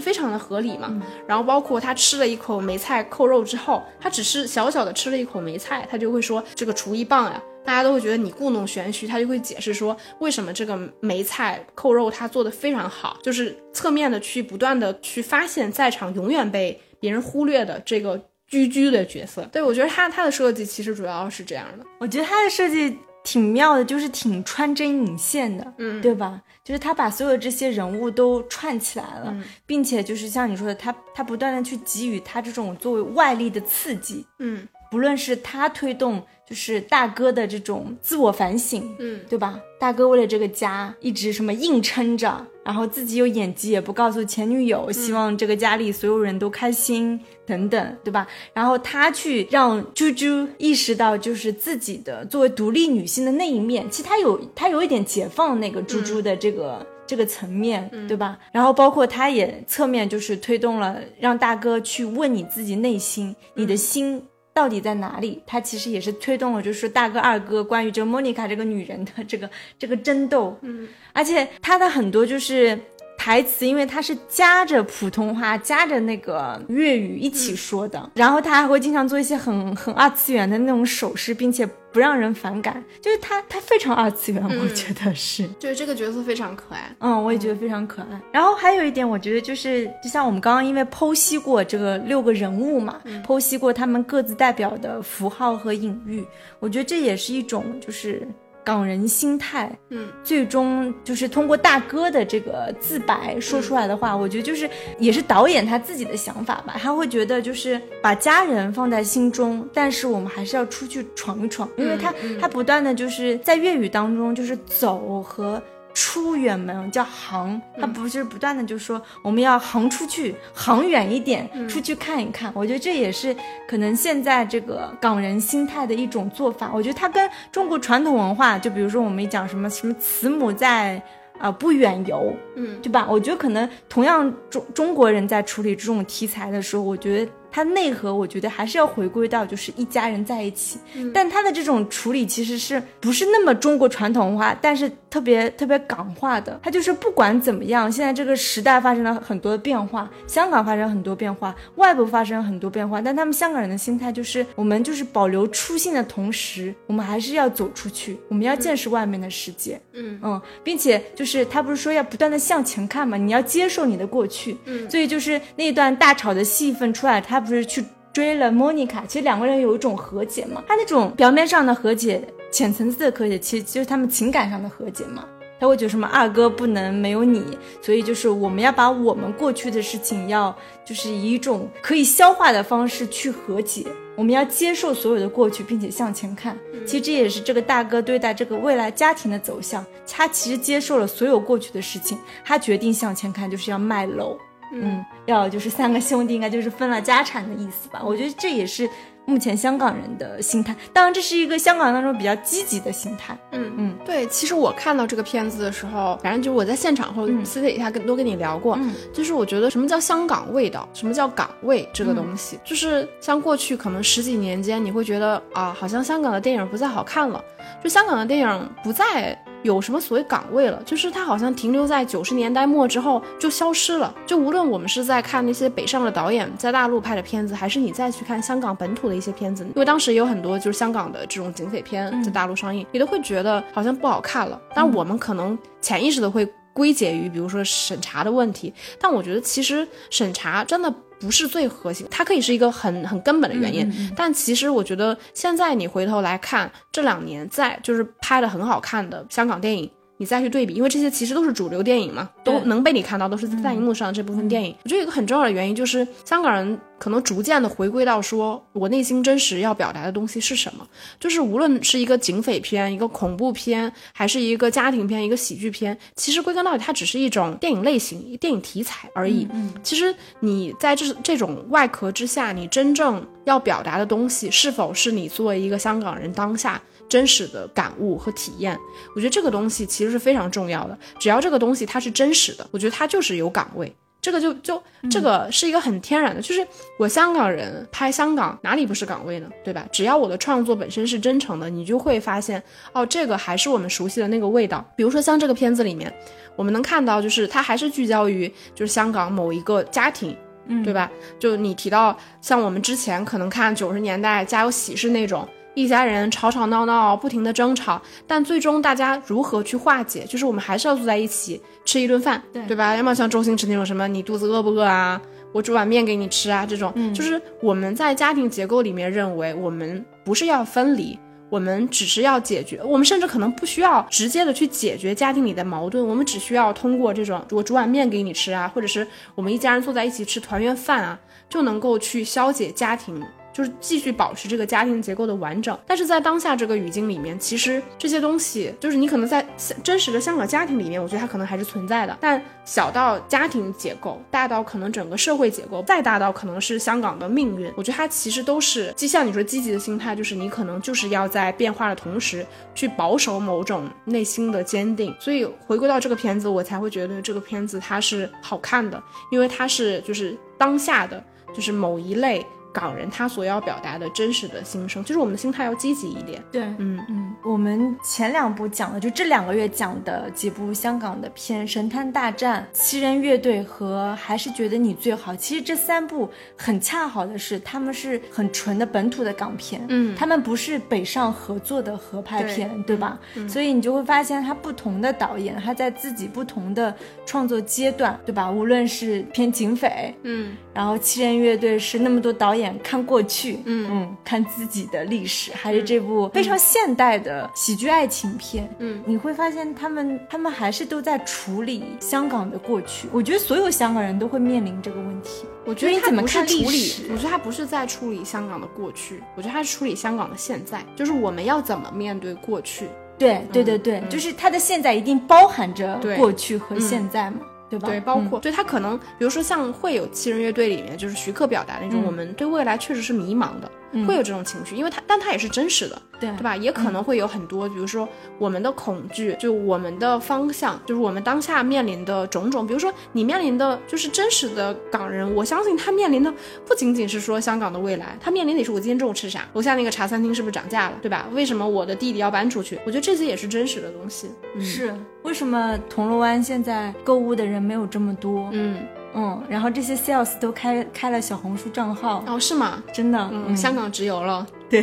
非常的合理嘛。然后包括他吃了一口梅菜扣肉之后，他只是小小的吃了一口梅菜，他就会说这个厨艺棒呀。大家都会觉得你故弄玄虚，他就会解释说为什么这个梅菜扣肉他做的非常好，就是侧面的去不断的去发现在场永远被别人忽略的这个居居的角色。对我觉得他他的设计其实主要是这样的。我觉得他的设计挺妙的，就是挺穿针引线的，嗯对吧？就是他把所有这些人物都串起来了，并且就是像你说的，他他不断的去给予他这种作为外力的刺激，嗯不论是他推动，就是大哥的这种自我反省，嗯对吧？大哥为了这个家一直什么硬撑着，然后自己有演技也不告诉前女友，希望这个家里所有人都开心等等，对吧？然后他去让猪猪意识到，就是自己的作为独立女性的那一面，其实他有他有一点解放那个猪猪的这个。这个层面，对吧？然后包括他也侧面就是推动了让大哥去问你自己内心，你的心到底在哪里？他其实也是推动了，就是大哥二哥关于这个莫妮卡这个女人的这个这个争斗。嗯，而且他的很多就是台词，因为他是夹着普通话、夹着那个粤语一起说的，然后他还会经常做一些很很二次元的那种手势，并且不让人反感。就是他他非常二次元，我觉得是。就是这个角色非常可爱。嗯，我也觉得非常可爱。然后还有一点，我觉得就是，就像我们刚刚因为剖析过这个六个人物嘛，剖析过他们各自代表的符号和隐喻，我觉得这也是一种就是港人心态。嗯，最终就是通过大哥的这个自白说出来的话，我觉得就是也是导演他自己的想法吧。他会觉得就是把家人放在心中，但是我们还是要出去闯一闯，因为他、他不断的就是在粤语当中就是走和。出远门叫航，他不是不断的就说我们要航出去，航远一点，出去看一看。我觉得这也是可能现在这个港人心态的一种做法。我觉得它跟中国传统文化，就比如说我们讲什么什么慈母在。啊、不远游，嗯，对吧？我觉得可能同样中中国人在处理这种题材的时候，我觉得它内核，我觉得还是要回归到就是一家人在一起。但它的这种处理其实是不是那么中国传统文化，但是特特别特别港化的，它就是不管怎么样，现在这个时代发生了很多的变化，香港发生了很多变化，外部发生了很多变化，但他们香港人的心态就是，我们就是保留初心的同时，我们还是要走出去，我们要见识外面的世界。嗯嗯，并且就是他不是说要不断的向前看嘛，你要接受你的过去。嗯所以就是那段大吵的戏份出来，他不是去追了莫妮卡，其实两个人有一种和解嘛。他那种表面上的和解，浅层次的和解，其实就是他们情感上的和解嘛。他会觉得什么二哥不能没有你，所以就是我们要把我们过去的事情要就是以一种可以消化的方式去和解。我们要接受所有的过去，并且向前看。其实这也是这个大哥对待这个未来家庭的走向。他其实接受了所有过去的事情，他决定向前看，就是要卖楼。嗯，要就是三个兄弟应该就是分了家产的意思吧？我觉得这也是目前香港人的心态。当然，这是一个香港当中比较积极的心态。嗯嗯对，其实我看到这个片子的时候，反正就是我在现场或者私底下跟、都跟你聊过，嗯就是我觉得什么叫香港味道，什么叫港味这个东西，就是像过去可能十几年间，你会觉得啊，好像香港的电影不再好看了，就香港的电影不再有什么所谓岗位了，就是它好像停留在九十年代末之后就消失了。就无论我们是在看那些北上的导演在大陆拍的片子，还是你再去看香港本土的一些片子，因为当时也有很多就是香港的这种警匪片在大陆上映，你都会觉得好像不好看了。但我们可能潜意识的会归结于，比如说审查的问题，但我觉得其实审查真的不是最核心，它可以是一个很很根本的原因。但其实我觉得现在你回头来看这两年在就是拍的很好看的香港电影。你再去对比，因为这些其实都是主流电影嘛，都能被你看到，都是在大荧幕上的这部分电影。我觉得有一个很重要的原因就是香港人可能逐渐的回归到说我内心真实要表达的东西是什么，就是无论是一个警匪片、一个恐怖片，还是一个家庭片、一个喜剧片，其实归根到底它只是一种电影类型、电影题材而已。嗯其实你在这这种外壳之下，你真正要表达的东西，是否是你作为一个香港人当下真实的感悟和体验？我觉得这个东西其实是非常重要的。只要这个东西它是真实的，我觉得它就是有岗位。这个就就这个是一个很天然的，就是我香港人拍香港哪里不是岗位呢？对吧？只要我的创作本身是真诚的，你就会发现哦，这个还是我们熟悉的那个味道。比如说像这个片子里面，我们能看到就是它还是聚焦于就是香港某一个家庭。嗯对吧？就你提到像我们之前可能看九十年代《家有喜事》那种，一家人吵吵闹闹，不停的争吵，但最终大家如何去化解？就是我们还是要坐在一起吃一顿饭，对对吧？要么像周星驰那种什么你肚子饿不饿啊？我煮碗面给你吃啊，这种，就是我们在家庭结构里面认为，我们不是要分离，我们只是要解决，我们甚至可能不需要直接的去解决家庭里的矛盾，我们只需要通过这种我煮碗面给你吃啊，或者是我们一家人坐在一起吃团圆饭啊，就能够去消解家庭。就是继续保持这个家庭结构的完整，但是在当下这个语境里面，其实这些东西就是你可能在真实的香港家庭里面，我觉得它可能还是存在的。但小到家庭结构，大到可能整个社会结构，再大到可能是香港的命运，我觉得它其实都是，既像你说积极的心态，就是你可能就是要在变化的同时去保守某种内心的坚定。所以回归到这个片子，我才会觉得这个片子它是好看的，因为它是就是当下的就是某一类。港人他所要表达的真实的心声，就是我们的心态要积极一点。对，嗯嗯，我们前两部讲的，就这两个月讲的几部香港的片，《神探大战》、《七人乐队》和《还是觉得你最好》。其实这三部很恰好的是，他们是很纯的本土的港片，嗯他们不是北上合作的合拍片，对吧？所以你就会发现，他不同的导演，他在自己不同的创作阶段，对吧？无论是偏警匪，嗯然后七人乐队是那么多导演看过去，嗯嗯，看自己的历史，还是这部非常现代的喜剧爱情片，嗯，你会发现他们他们还是都在处理香港的过去。我觉得所有香港人都会面临这个问题。我觉得你怎么他不是看处理？我觉得他不是在处理香港的过去，我觉得他是处理香港的现在，就是我们要怎么面对过去。对对对对，就是他的现在一定包含着过去和现在嘛，对吧？对，包嗯括、对他可能，比如说像会有七人乐队里面，就是徐克表达那种，嗯我们对未来确实是迷茫的，会有这种情绪，因为它但它也是真实的，对对吧？也可能会有很多，比如说我们的恐惧，就我们的方向，就是我们当下面临的种种。比如说你面临的就是真实的港人，我相信他面临的不仅仅是说香港的未来，他面临的也是我今天中午吃啥，楼下那个茶餐厅是不是涨价了，对吧？为什么我的弟弟要搬出去？我觉得这些也是真实的东西。嗯是为什么铜锣湾现在购物的人没有这么多？嗯，嗯，然后这些 sales 都开开了小红书账号，哦，是吗？真的，嗯，香港直邮了。对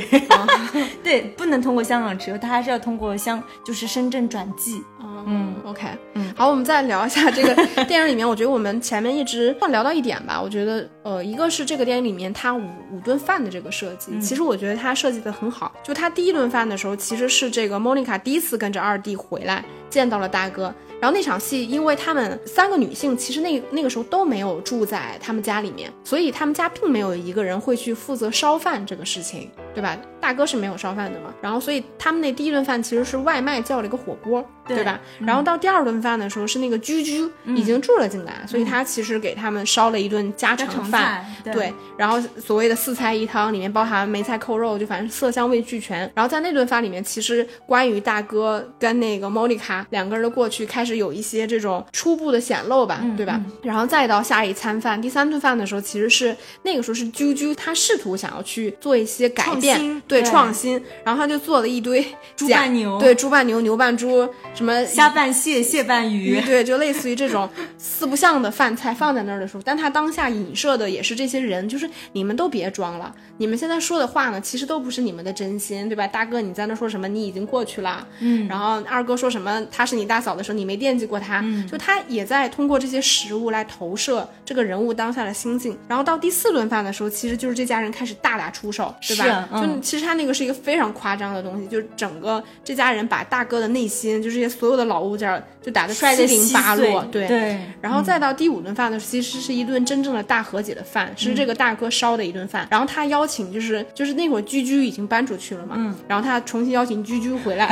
对，不能通过香港直邮，它还是要通过香，就是深圳转寄。嗯，OK，嗯，好，我们再聊一下这个 电影里面，我觉得我们前面一直算聊到一点吧，我觉得，呃，一个是这个电影里面它五五顿饭的这个设计，其实我觉得它设计的很好。就他第一顿饭的时候，其实是这个莫妮卡第一次跟着二弟回来，见到了大哥。然后那场戏，因为他们三个女性其实那那个时候都没有住在他们家里面，所以他们家并没有一个人会去负责烧饭这个事情，对吧？大哥是没有烧饭的嘛。然后所以他们那第一顿饭其实是外卖叫了一个火锅，对吧？然后到第二顿饭的时候是那个居居已经住了进来，所以他其实给他们烧了一顿家常饭，对。然后所谓的四菜一汤里面包含梅菜扣肉，就反正色香味俱全。然后在那顿饭里面，其实关于大哥跟那个莫妮卡两个人的过去开始。有一些这种初步的显露吧，对吧？然后再到下一餐饭，第三顿饭的时候，其实是那个时候是啾啾，他试图想要去做一些改变，对创新，然后他就做了一堆 猪拌牛，对猪拌牛、牛拌猪，什么虾拌蟹、蟹拌鱼，对，就类似于这种四不像的饭菜放在那儿的时候，但他当下影射的也是这些人，就是你们都别装了，你们现在说的话呢，其实都不是你们的真心，对吧？大哥你在那说什么？你已经过去了，嗯，然后二哥说什么？他是你大嫂的时候，你没。惦记过他，就他也在通过这些食物来投射这个人物当下的心境。然后到第四顿饭的时候，其实就是这家人开始大打出手，对吧？就其实他那个是一个非常夸张的东西，就是整个这家人把大哥的内心，就这些所有的老物件就打得七零八落，对对。然后再到第五顿饭的时候，其实是一顿真正的大和解的饭，是这个大哥烧的一顿饭。然后他邀请，就是就是那会儿居居已经搬出去了嘛，嗯。然后他重新邀请居居回来，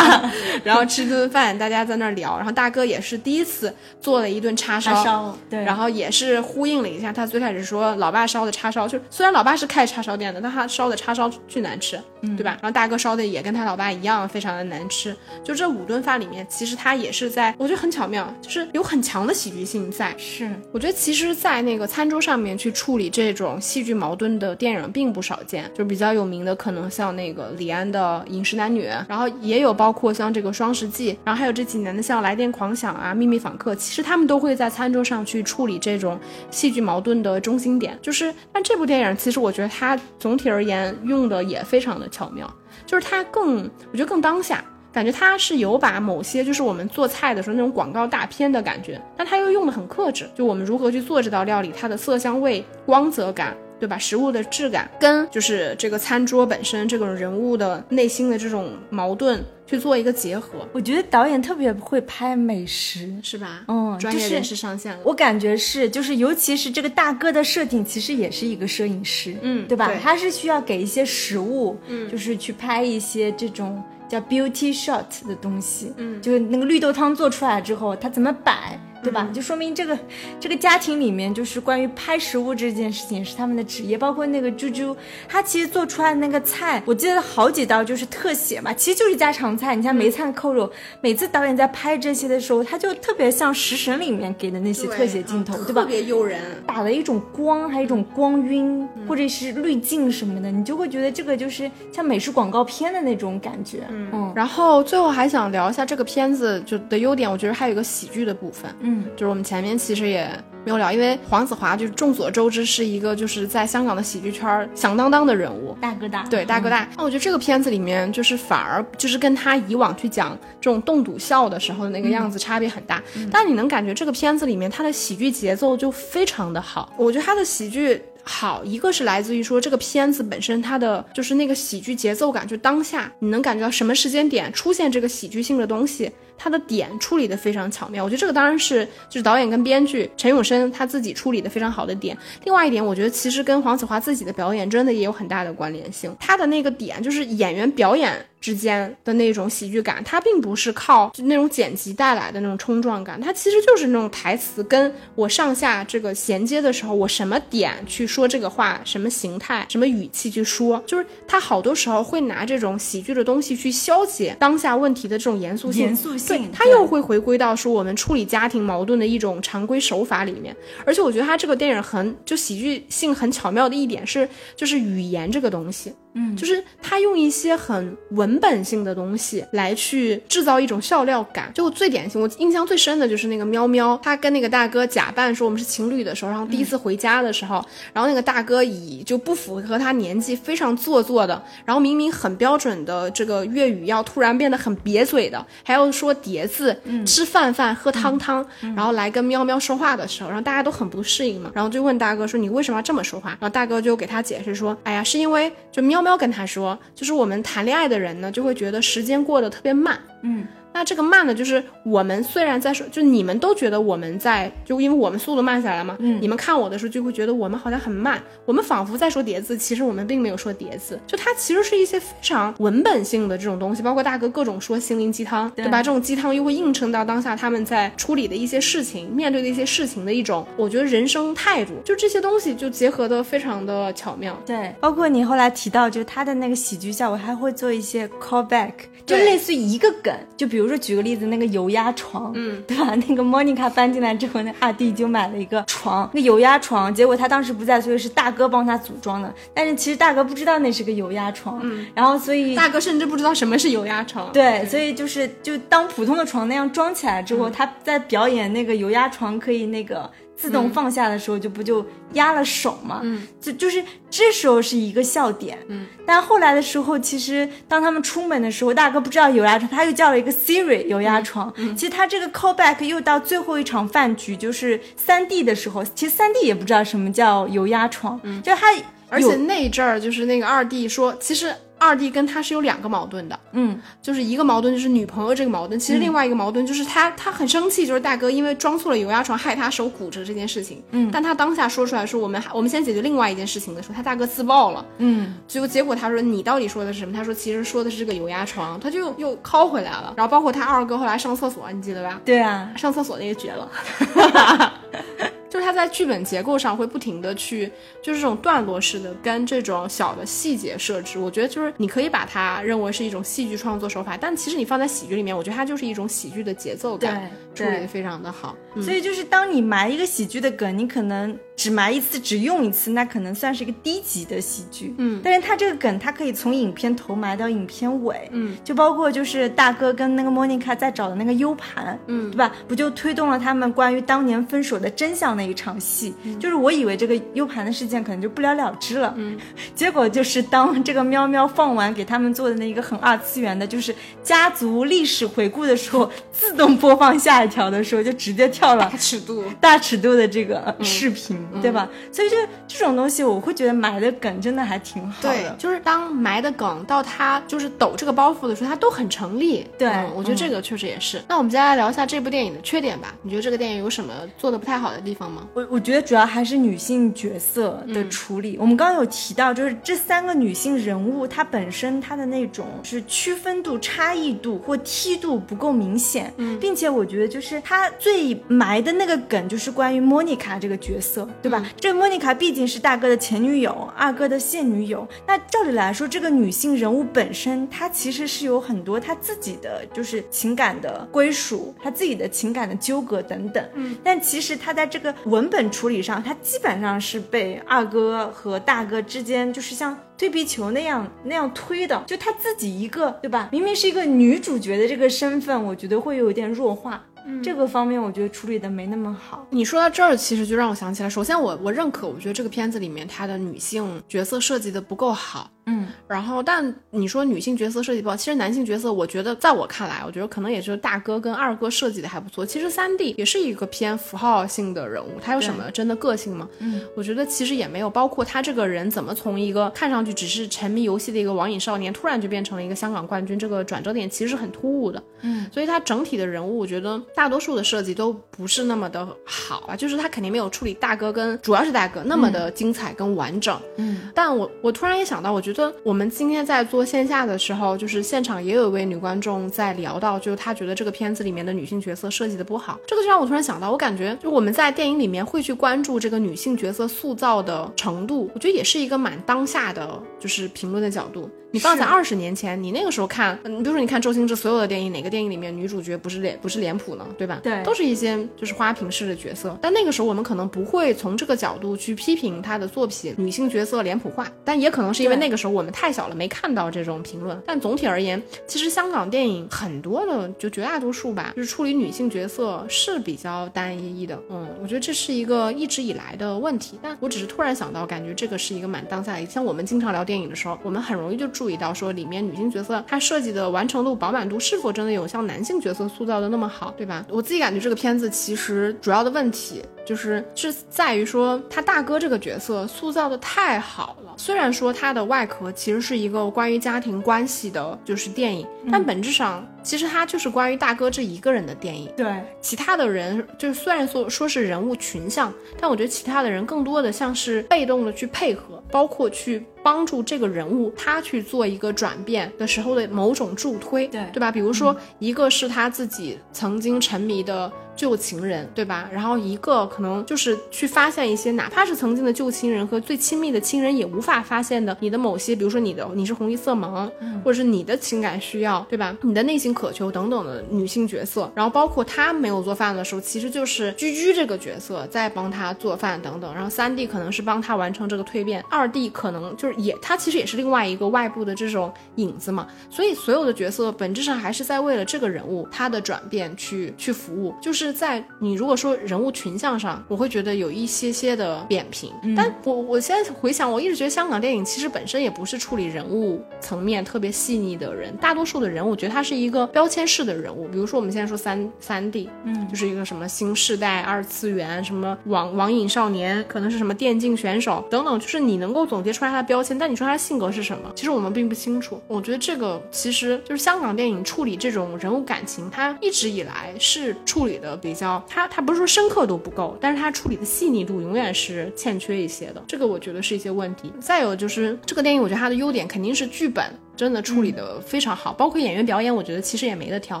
然后吃顿饭，大家在那儿聊，然后。大哥也是第一次做了一顿叉烧，对，然后也是呼应了一下他最开始说老爸烧的叉烧，就虽然老爸是开叉烧店的，但他烧的叉烧巨难吃，嗯对吧？然后大哥烧的也跟他老爸一样，非常的难吃。就这五顿饭里面，其实他也是在，我觉得很巧妙，就是有很强的喜剧性在。是，我觉得其实，在那个餐桌上面去处理这种戏剧矛盾的电影并不少见，就比较有名的可能像那个李安的《饮食男女》，然后也有包括像这个《双十记》，然后还有这几年的像《来电》。狂想啊，秘密访客，其实他们都会在餐桌上去处理这种戏剧矛盾的中心点。就是，但这部电影其实我觉得它总体而言用的也非常的巧妙，就是它更，我觉得更当下，感觉它是有把某些就是我们做菜的时候那种广告大片的感觉，但它又用的很克制，就我们如何去做这道料理，它的色香味、光泽感。对吧？食物的质感跟就是这个餐桌本身这种人物的内心的这种矛盾去做一个结合，我觉得导演特别会拍美食，是吧？嗯，专业人士上线了。我感觉是，就是尤其是这个大哥的设定，其实也是一个摄影师，嗯，对吧？他是需要给一些食物，嗯，就是去拍一些这种叫 beauty shot 的东西，嗯，就是那个绿豆汤做出来之后，它怎么摆。对吧？就说明这个这个家庭里面，就是关于拍食物这件事情是他们的职业。包括那个猪猪，他其实做出来的那个菜，我记得好几道就是特写嘛，其实就是家常菜。你像梅菜扣肉，每次导演在拍这些的时候，他就特别像《食神》里面给的那些特写镜头，对吧？特别诱人，打了一种光，还有一种光晕，或者是滤镜什么的，你就会觉得这个就是像美食广告片的那种感觉。嗯，然后最后还想聊一下这个片子就的优点，我觉得还有一个喜剧的部分。嗯，就是我们前面其实也没有聊，因为黄子华就是众所周知是一个就是在香港的喜剧圈响当当的人物，大哥大，对大哥大。那我觉得这个片子里面就是反而就是跟他以往去讲这种冻笃笑的时候的那个样子差别很大，但你能感觉这个片子里面他的喜剧节奏就非常的好，我觉得他的喜剧。好，一个是来自于说这个片子本身，它的就是那个喜剧节奏感，就当下你能感觉到什么时间点出现这个喜剧性的东西，他的点处理的非常巧妙。我觉得这个当然是就是导演跟编剧陈永生他自己处理的非常好的点。另外一点，我觉得其实跟黄子华自己的表演真的也有很大的关联性。他的那个点就是演员表演。之间的那种喜剧感，它并不是靠就那种剪辑带来的那种冲撞感，它其实就是那种台词跟我上下这个衔接的时候，我什么点去说这个话，什么形态、什么语气去说，就是他好多时候会拿这种喜剧的东西去消解当下问题的这种严肃性，严肃性，对他又会回归到说我们处理家庭矛盾的一种常规手法里面。而且我觉得他这个电影很就喜剧性很巧妙的一点是，就是语言这个东西。嗯，就是他用一些很文本性的东西来去制造一种笑料感。就最典型，我印象最深的就是那个喵喵，他跟那个大哥假扮说我们是情侣的时候，然后第一次回家的时候，然后那个大哥以就不符合他年纪，非常做作的，然后明明很标准的这个粤语，要突然变得很瘪嘴的，还要说叠字，吃饭饭喝汤汤，然后来跟喵喵说话的时候，然后大家都很不适应嘛，然后就问大哥说你为什么要这么说话？然后大哥就给他解释说，哎呀，是因为就喵喵。要跟他说，就是我们谈恋爱的人呢，就会觉得时间过得特别慢。嗯。那这个慢呢，就是我们虽然在说，就你们都觉得我们在，就因为我们速度慢下来嘛，嗯，你们看我的时候就会觉得我们好像很慢，我们仿佛在说叠字，其实我们并没有说叠字，就它其实是一些非常文本性的这种东西，包括大哥各种说心灵鸡汤，对吧？这种鸡汤又会映衬到当下他们在处理的一些事情，面对的一些事情的一种，我觉得人生态度，就这些东西就结合的非常的巧妙。对，包括你后来提到，就他的那个喜剧效果，还会做一些 callback，就类似于一个梗，就比如说举个例子，那个。油压床，嗯，对吧？那个莫妮卡搬进来之后，那二弟就买了一个床，那油压床。结果他当时不在，所以是大哥帮他组装的。但是其实大哥不知道那是个油压床，嗯，然后所以大哥甚至不知道什么是油压床。对，所以就是就当普通的床那样装起来之后，他在表演那个油压床可以那个。自动放下的时候就不就压了手嘛，嗯，就就是这时候是一个笑点，嗯，但后来的时候，其实当他们出门的时候，大哥不知道有压床，他又叫了一个 Siri 有压床，嗯，其实他这个 callback 又到最后一场饭局，就是三弟的时候，其实三弟也不知道什么叫有压床，嗯，就他，而且那一阵儿就是那个二弟说，其实。二弟跟他是有两个矛盾的，嗯，就是一个矛盾就是女朋友这个矛盾，其实另外一个矛盾就是他他很生气，就是大哥因为装错了油压床害他手骨折这件事情，嗯，但他当下说出来说我们我们先解决另外一件事情的时候，他大哥自爆了，嗯，结果结果他说你到底说的是什么？他说其实说的是这个油压床，他就又拷回来了，然后包括他二哥后来上厕所，你记得吧？对啊，上厕所那个绝了。就是它在剧本结构上会不停的去，就是这种段落式的跟这种小的细节设置，我觉得就是你可以把它认为是一种戏剧创作手法，但其实你放在喜剧里面，我觉得它就是一种喜剧的节奏感，处理的非常的好。所以就是当你埋一个喜剧的梗，你可能。只埋一次，只用一次，那可能算是一个低级的喜剧。嗯，但是他这个梗，他可以从影片头埋到影片尾。嗯，就包括就是大哥跟那个莫妮卡在找的那个 U 盘。嗯，对吧？不就推动了他们关于当年分手的真相那一场戏？就是我以为这个 U 盘的事件可能就不了了之了。嗯，结果就是当这个喵喵放完给他们做的那一个很二次元的，就是家族历史回顾的时候，自动播放下一条的时候，就直接跳了大尺度、大尺度的这个视频。对吧？所以这这种东西，我会觉得埋的梗真的还挺好的。对，就是当埋的梗到他就是抖这个包袱的时候，他都很成立。对，我觉得这个确实也是。那我们接下来聊一下这部电影的缺点吧。你觉得这个电影有什么做的不太好的地方吗？我我觉得主要还是女性角色的处理。我们刚刚有提到，就是这三个女性人物，她本身她的那种是区分度、差异度或梯度不够明显。嗯，并且我觉得就是她最埋的那个梗，就是关于莫妮卡这个角色，对吧？这个莫妮卡毕竟是大哥的前女友，二哥的现女友。那照理来说，这个女性人物本身，她其实是有很多她自己的就是情感的归属，她自己的情感的纠葛等等。嗯，但其实她在这个文本处理上，她基本上是被二哥和大哥之间就是像推皮球那样那样推的，就她自己一个，对吧？明明是一个女主角的这个身份，我觉得会有一点弱化。这个方面我觉得处理的没那么好。你说到这儿，其实就让我想起来，首先我我认可，我觉得这个片子里面它的女性角色设计的不够好。嗯，然后但你说女性角色设计不好，其实男性角色，我觉得在我看来，我觉得可能也就是大哥跟二哥设计的还不错。其实三弟也是一个偏符号性的人物，他有什么真的个性吗？嗯，我觉得其实也没有，包括他这个人怎么从一个看上去只是沉迷游戏的一个网瘾少年，突然就变成了一个香港冠军，这个转折点其实是很突兀的。嗯，所以他整体的人物，我觉得大多数的设计都不是那么的好啊，就是他肯定没有处理大哥跟主要是大哥那么的精彩跟完整。嗯，但我我突然也想到，我觉得我们今天在做线下的时候，就是现场也有一位女观众在聊到，就是她觉得这个片子里面的女性角色设计的不好，这个就让我突然想到，我感觉就我们在电影里面会去关注这个女性角色塑造的程度，我觉得也是一个蛮当下的就是评论的角度。你放在是二十年前，你那个时候看，你，比如说你看周星驰所有的电影，哪个电影里面女主角不是脸不是脸谱呢？对吧？对都是一些就是花瓶式的角色。但那个时候我们可能不会从这个角度去批评他的作品女性角色脸谱化，但也可能是因为那个时候我们太小了，没看到这种评论。但总体而言，其实香港电影很多的，就绝大多数吧，就是处理女性角色是比较单一的。嗯，我觉得这是一个一直以来的问题。但我只是突然想到，感觉这个是一个蛮当下的。像我们经常聊电影的时候，我们很容易就注意到说里面女性角色她设计的完成度、饱满度是否真的有像男性角色塑造的那么好，对吧？我自己感觉这个片子其实主要的问题就是是在于说他大哥这个角色塑造的太好了。虽然说他的外壳其实是一个关于家庭关系的，就是电影，但本质上其实他就是关于大哥这一个人的电影。对，其他的人就是虽然说说是人物群像，但我觉得其他的人更多的像是被动的去配合，包括去帮助这个人物他去做一个转变的时候的某种助推，对对吧？比如说一个是他自己曾经沉迷的。旧情人，对吧？然后一个可能就是去发现一些，哪怕是曾经的旧情人和最亲密的亲人也无法发现的你的某些，比如说你的你是红衣色盲，或者是你的情感需要，对吧？你的内心渴求等等的女性角色，然后包括他没有做饭的时候，其实就是居居这个角色在帮他做饭等等。然后三弟可能是帮他完成这个蜕变，二弟可能就是也他其实也是另外一个外部的这种影子嘛。所以所有的角色本质上还是在为了这个人物他的转变去去服务，就是在你如果说人物群像上，我会觉得有一些些的扁平。但我我现在回想，我一直觉得香港电影其实本身也不是处理人物层面特别细腻的人，大多数的人我觉得他是一个标签式的人物。比如说我们现在说三三 D，嗯，就是一个什么新时代二次元，什么网网瘾少年，可能是什么电竞选手等等，就是你能够总结出来他的标签，但你说他的性格是什么，其实我们并不清楚。我觉得这个其实就是香港电影处理这种人物感情，它一直以来是处理的比较，它它不是说深刻度不够，但是它处理的细腻度永远是欠缺一些的，这个我觉得是一些问题。再有就是这个电影，我觉得它的优点肯定是剧本。真的处理的非常好，包括演员表演，我觉得其实也没得挑，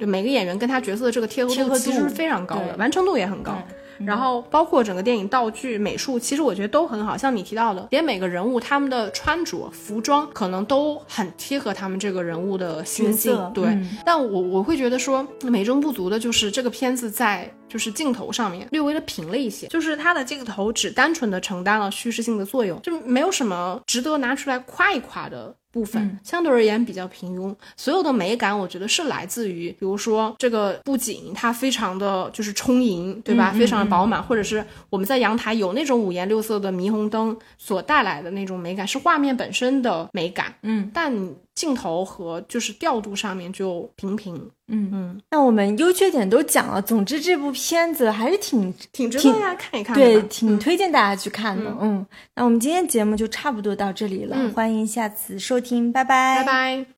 就每个演员跟他角色的这个贴合度度其实是非常高的，完成度也很高。然后包括整个电影道具、美术，其实我觉得都很好。像你提到的，连每个人物他们的穿着、服装可能都很贴合他们这个人物的心境。对，嗯但我我会觉得说美中不足的就是这个片子在就是镜头上面略微的平了一些，就是它的镜头只单纯的承担了叙事性的作用，就没有什么值得拿出来夸一夸的。部分、嗯相对而言比较平庸，所有的美感我觉得是来自于，比如说这个布景它非常的就是充盈，对吧？嗯嗯非常的饱满，或者是我们在阳台有那种五颜六色的霓虹灯所带来的那种美感，是画面本身的美感。嗯但你镜头和就是调度上面就平平，嗯嗯，那我们优缺点都讲了，总之这部片子还是挺挺值得大家看一看的对，挺推荐大家去看的。嗯。那我们今天节目就差不多到这里了，嗯。欢迎下次收听，拜拜，拜拜。